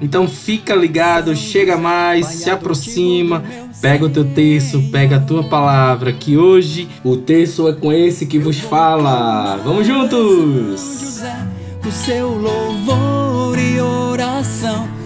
Então fica ligado, chega mais, se aproxima, pega o teu texto, pega a tua palavra, que hoje o texto é com esse que vos fala. Vamos juntos! O seu louvor e oração.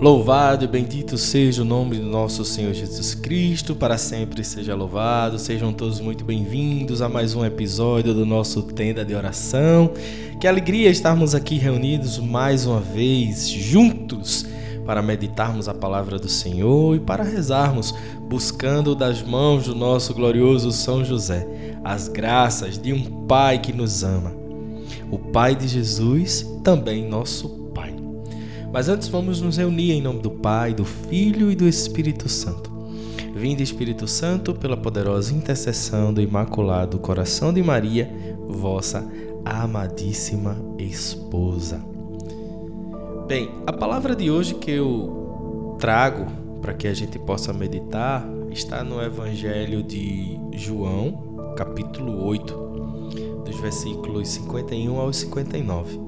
Louvado e bendito seja o nome do nosso Senhor Jesus Cristo, para sempre seja louvado. Sejam todos muito bem-vindos a mais um episódio do nosso Tenda de Oração. Que alegria estarmos aqui reunidos mais uma vez, juntos, para meditarmos a palavra do Senhor e para rezarmos, buscando das mãos do nosso glorioso São José as graças de um Pai que nos ama. O Pai de Jesus, também nosso Pai. Mas antes vamos nos reunir em nome do Pai, do Filho e do Espírito Santo. Vinde Espírito Santo pela poderosa intercessão do Imaculado Coração de Maria, vossa amadíssima esposa. Bem, a palavra de hoje que eu trago para que a gente possa meditar está no Evangelho de João, capítulo 8, dos versículos 51 aos 59.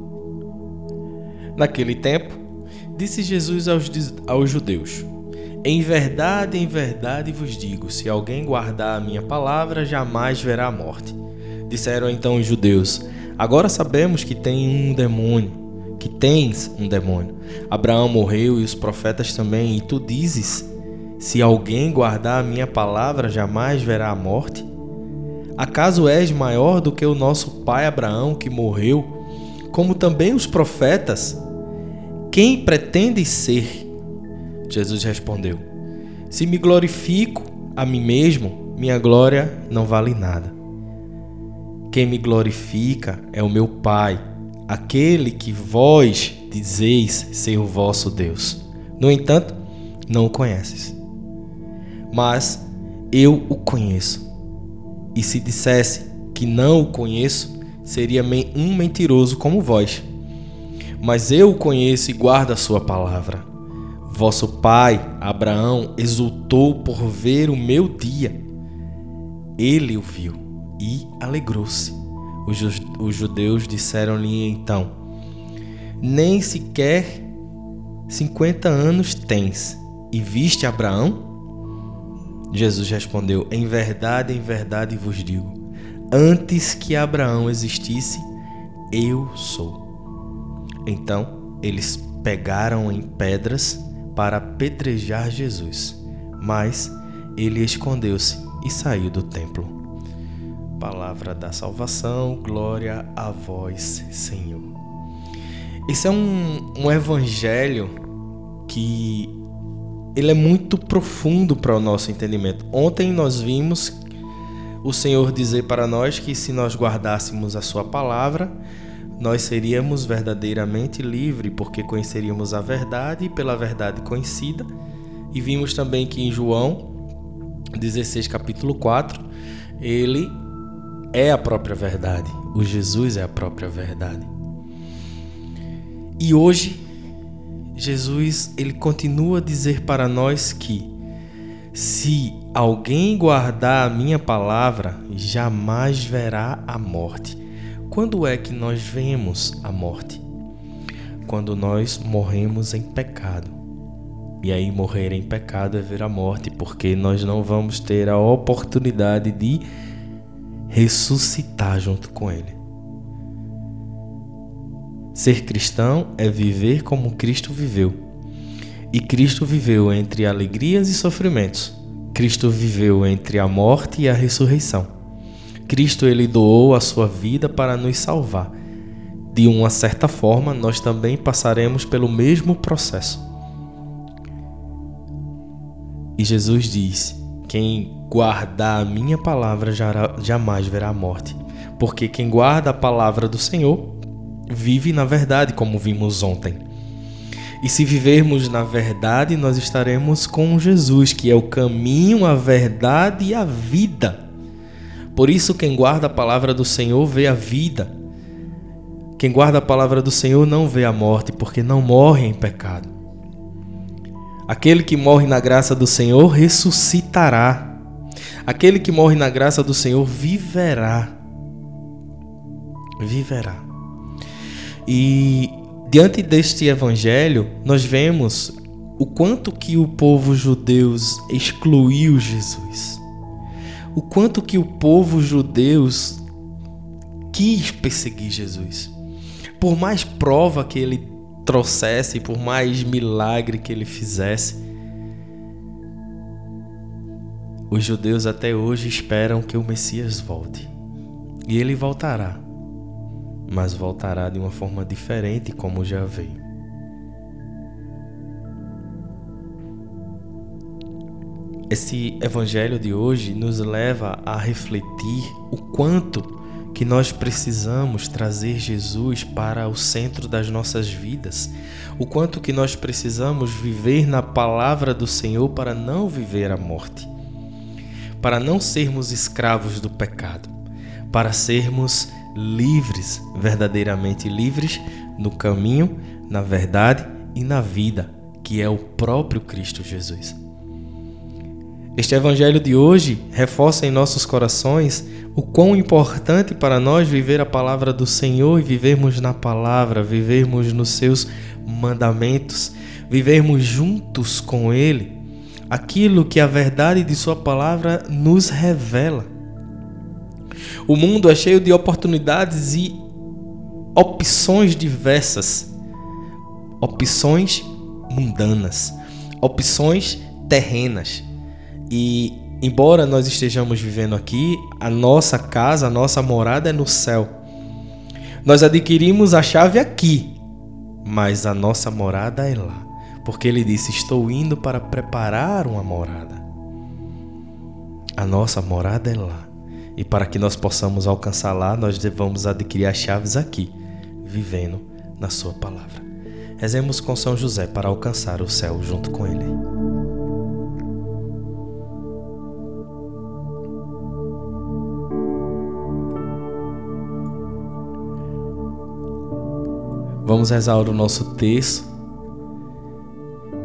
Naquele tempo, disse Jesus aos, aos judeus: Em verdade, em verdade vos digo: se alguém guardar a minha palavra, jamais verá a morte. Disseram então os judeus: Agora sabemos que tem um demônio, que tens um demônio. Abraão morreu e os profetas também, e tu dizes: Se alguém guardar a minha palavra, jamais verá a morte? Acaso és maior do que o nosso pai Abraão, que morreu, como também os profetas? Quem pretendes ser? Jesus respondeu: Se me glorifico a mim mesmo, minha glória não vale nada. Quem me glorifica é o meu Pai, aquele que vós dizeis ser o vosso Deus. No entanto, não o conheces. Mas eu o conheço. E se dissesse que não o conheço, seria um mentiroso como vós. Mas eu o conheço e guardo a sua palavra. Vosso pai, Abraão, exultou por ver o meu dia. Ele o viu e alegrou-se. Os, judeus disseram-lhe então: Nem sequer cinquenta anos tens, e viste Abraão? Jesus respondeu: Em verdade, em verdade vos digo: antes que Abraão existisse, eu sou. Então eles pegaram em pedras para apedrejar Jesus, mas ele escondeu-se e saiu do templo. Palavra da salvação, glória a vós, Senhor. Esse é um, um evangelho que ele é muito profundo para o nosso entendimento. Ontem nós vimos o Senhor dizer para nós que se nós guardássemos a sua palavra, nós seríamos verdadeiramente livres, porque conheceríamos a verdade pela verdade conhecida. E vimos também que em João 16, capítulo 4, ele é a própria verdade. O Jesus é a própria verdade. E hoje Jesus ele continua a dizer para nós que se alguém guardar a minha palavra, jamais verá a morte. Quando é que nós vemos a morte? Quando nós morremos em pecado. E aí morrer em pecado é ver a morte, porque nós não vamos ter a oportunidade de ressuscitar junto com Ele. Ser cristão é viver como Cristo viveu. E Cristo viveu entre alegrias e sofrimentos. Cristo viveu entre a morte e a ressurreição. Cristo ele doou a sua vida para nos salvar. de uma certa forma, nós também passaremos pelo mesmo processo. E Jesus diz: Quem guardar a minha palavra jamais verá a morte. Porque quem guarda a palavra do Senhor vive na verdade, como vimos ontem. E se vivermos na verdade, nós estaremos com Jesus, que é o caminho, a verdade e a vida. Por isso, quem guarda a palavra do Senhor vê a vida. Quem guarda a palavra do Senhor não vê a morte, porque não morre em pecado. Aquele que morre na graça do Senhor ressuscitará. Aquele que morre na graça do Senhor viverá. Viverá. E diante deste evangelho, nós vemos o quanto que o povo judeu excluiu Jesus. O quanto que o povo judeu quis perseguir Jesus. Por mais prova que ele trouxesse, por mais milagre que ele fizesse, os judeus até hoje esperam que o Messias volte. E ele voltará mas voltará de uma forma diferente como já veio. Esse evangelho de hoje nos leva a refletir o quanto que nós precisamos trazer Jesus para o centro das nossas vidas, o quanto que nós precisamos viver na palavra do Senhor para não viver a morte, para não sermos escravos do pecado, para sermos livres, verdadeiramente livres no caminho, na verdade e na vida, que é o próprio Cristo Jesus. Este evangelho de hoje reforça em nossos corações o quão importante para nós viver a palavra do Senhor e vivermos na palavra, vivermos nos seus mandamentos, vivermos juntos com Ele aquilo que a verdade de Sua palavra nos revela. O mundo é cheio de oportunidades e opções diversas, opções mundanas, opções terrenas. E embora nós estejamos vivendo aqui, a nossa casa, a nossa morada é no céu. Nós adquirimos a chave aqui, mas a nossa morada é lá. Porque ele disse: Estou indo para preparar uma morada. A nossa morada é lá. E para que nós possamos alcançar lá, nós devemos adquirir as chaves aqui, vivendo na Sua palavra. Rezemos com São José para alcançar o céu junto com Ele. Vamos rezar o nosso texto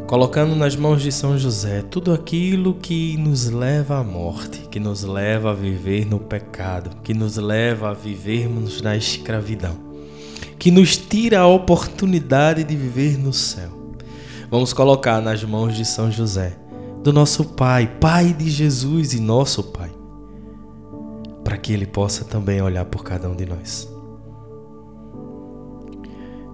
colocando nas mãos de São José tudo aquilo que nos leva à morte, que nos leva a viver no pecado, que nos leva a vivermos na escravidão, que nos tira a oportunidade de viver no céu. Vamos colocar nas mãos de São José, do nosso Pai, Pai de Jesus e nosso Pai, para que Ele possa também olhar por cada um de nós.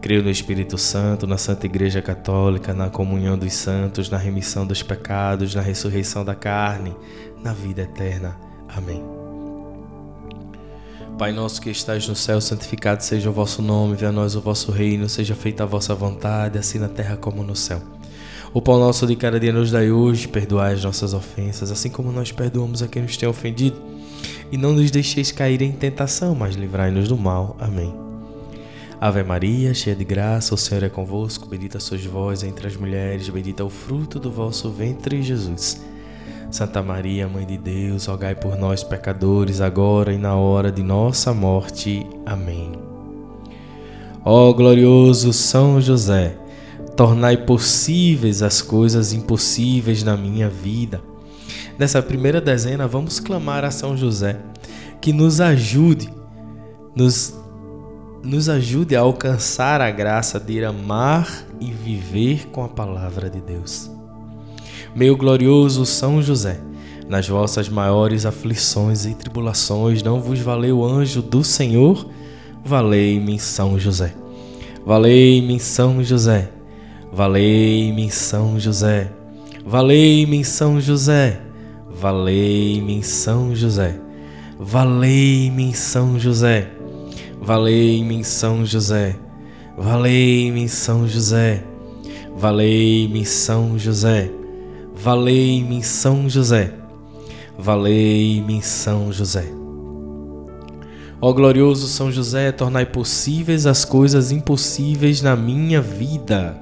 Creio no Espírito Santo, na Santa Igreja Católica, na comunhão dos santos, na remissão dos pecados, na ressurreição da carne, na vida eterna. Amém. Pai nosso que estais no céu, santificado seja o vosso nome, venha a nós o vosso reino, seja feita a vossa vontade, assim na terra como no céu. O pão nosso de cada dia nos dai hoje, perdoai as nossas ofensas, assim como nós perdoamos a quem nos tem ofendido. E não nos deixeis cair em tentação, mas livrai-nos do mal. Amém. Ave Maria, cheia de graça, o Senhor é convosco, bendita sois vós entre as mulheres, bendito é o fruto do vosso ventre, Jesus. Santa Maria, Mãe de Deus, rogai por nós, pecadores, agora e na hora de nossa morte. Amém. Ó glorioso São José, tornai possíveis as coisas impossíveis na minha vida. Nessa primeira dezena, vamos clamar a São José que nos ajude, nos nos ajude a alcançar a graça de amar e viver com a palavra de Deus. Meu glorioso São José, nas vossas maiores aflições e tribulações, não vos valeu o anjo do Senhor? Valei-me, São José. Valei-me, São José. Valei-me, São José. Valei-me, São José. Valei-me, São José. Valei-me, São José. Valei-me, São José. Valei-me, São José. Valei-me, São José. Valei-me, São José. Valei-me, São José. Ó glorioso São José, tornai possíveis as coisas impossíveis na minha vida.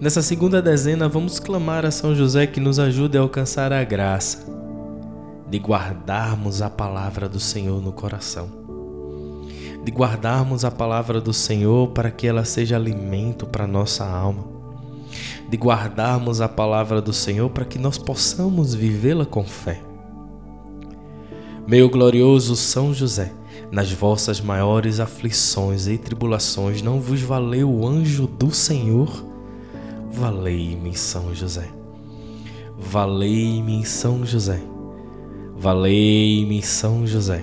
Nessa segunda dezena, vamos clamar a São José que nos ajude a alcançar a graça de guardarmos a palavra do Senhor no coração, de guardarmos a palavra do Senhor para que ela seja alimento para nossa alma, de guardarmos a palavra do Senhor para que nós possamos vivê-la com fé. Meu glorioso São José, nas vossas maiores aflições e tribulações, não vos valeu o anjo do Senhor? Valei-me, São José. Valei-me, São José. Valei-me, São José.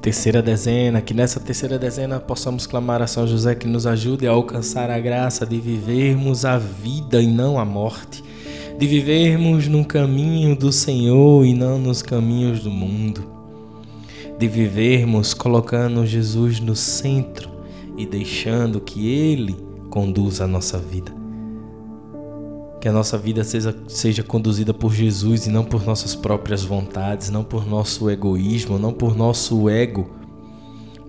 Terceira dezena, que nessa terceira dezena possamos clamar a São José que nos ajude a alcançar a graça de vivermos a vida e não a morte, de vivermos no caminho do Senhor e não nos caminhos do mundo de vivermos colocando Jesus no centro e deixando que Ele conduza a nossa vida. Que a nossa vida seja, seja conduzida por Jesus e não por nossas próprias vontades, não por nosso egoísmo, não por nosso ego,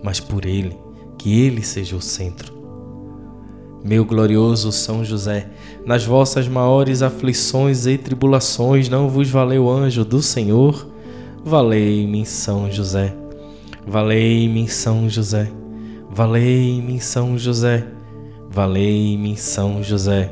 mas por Ele. Que Ele seja o centro. Meu glorioso São José, nas vossas maiores aflições e tribulações, não vos valeu anjo do Senhor? Valei-me, São José. Valei-me São José, valei-me São José, valei-me São José,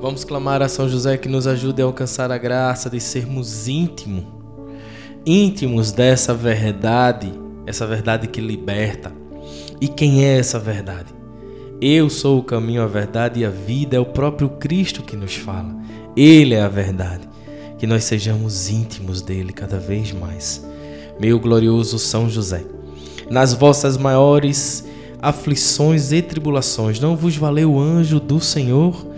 Vamos clamar a São José que nos ajude a alcançar a graça de sermos íntimos, íntimos dessa verdade, essa verdade que liberta. E quem é essa verdade? Eu sou o caminho, a verdade e a vida, é o próprio Cristo que nos fala. Ele é a verdade. Que nós sejamos íntimos dele cada vez mais meu glorioso São José. Nas vossas maiores aflições e tribulações, não vos valeu o anjo do Senhor?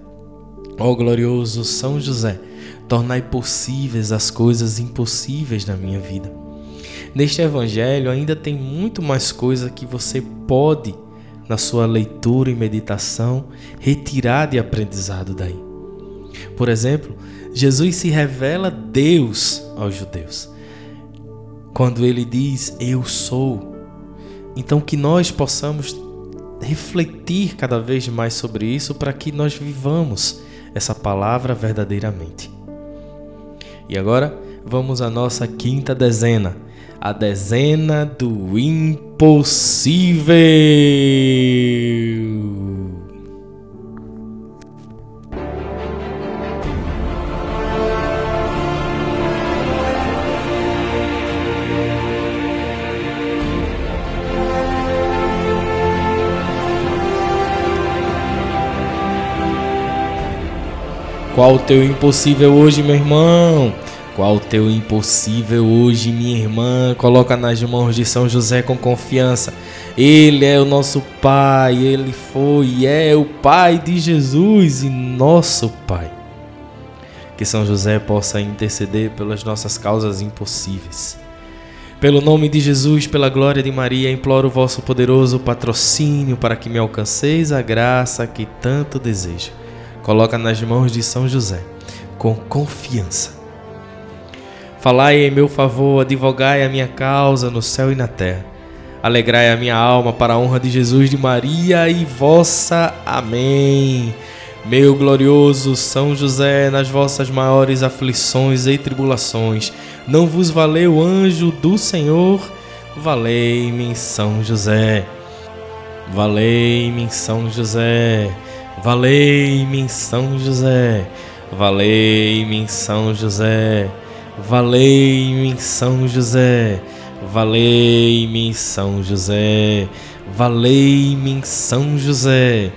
Ó glorioso São José, tornai possíveis as coisas impossíveis na minha vida. Neste evangelho ainda tem muito mais coisa que você pode, na sua leitura e meditação, retirar de aprendizado daí. Por exemplo, Jesus se revela Deus aos judeus quando ele diz eu sou. Então que nós possamos refletir cada vez mais sobre isso para que nós vivamos essa palavra verdadeiramente. E agora vamos à nossa quinta dezena, a dezena do impossível. Qual o teu impossível hoje, meu irmão? Qual o teu impossível hoje, minha irmã? Coloca nas mãos de São José com confiança. Ele é o nosso Pai, ele foi e é o Pai de Jesus e nosso Pai. Que São José possa interceder pelas nossas causas impossíveis. Pelo nome de Jesus, pela glória de Maria, imploro o vosso poderoso patrocínio para que me alcanceis a graça que tanto desejo. Coloca nas mãos de São José, com confiança Falai em meu favor, advogai a minha causa no céu e na terra. Alegrai a minha alma para a honra de Jesus, de Maria e vossa. Amém. Meu glorioso São José, nas vossas maiores aflições e tribulações, não vos valeu anjo do Senhor? Valei-me, São José. Valei-me, São José. Valei-me, São José. Valei-me, São José. Valei-me São José, valei-me São José, valei-me São José,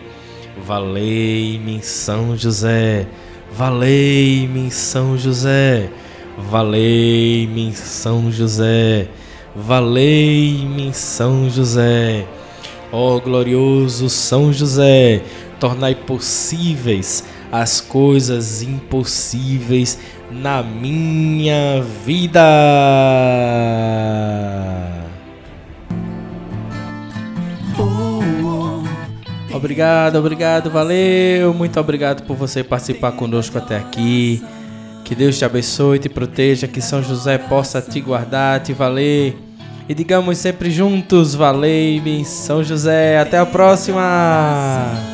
valei-me São José, valei-me São José, valei-me São José, valei-me São José. Ó glorioso São José, tornai possíveis as coisas impossíveis na minha vida. Obrigado, obrigado, valeu. Muito obrigado por você participar conosco até aqui. Que Deus te abençoe, te proteja, que São José possa te guardar, te valer. E digamos sempre juntos, valei-me, São José. Até a próxima.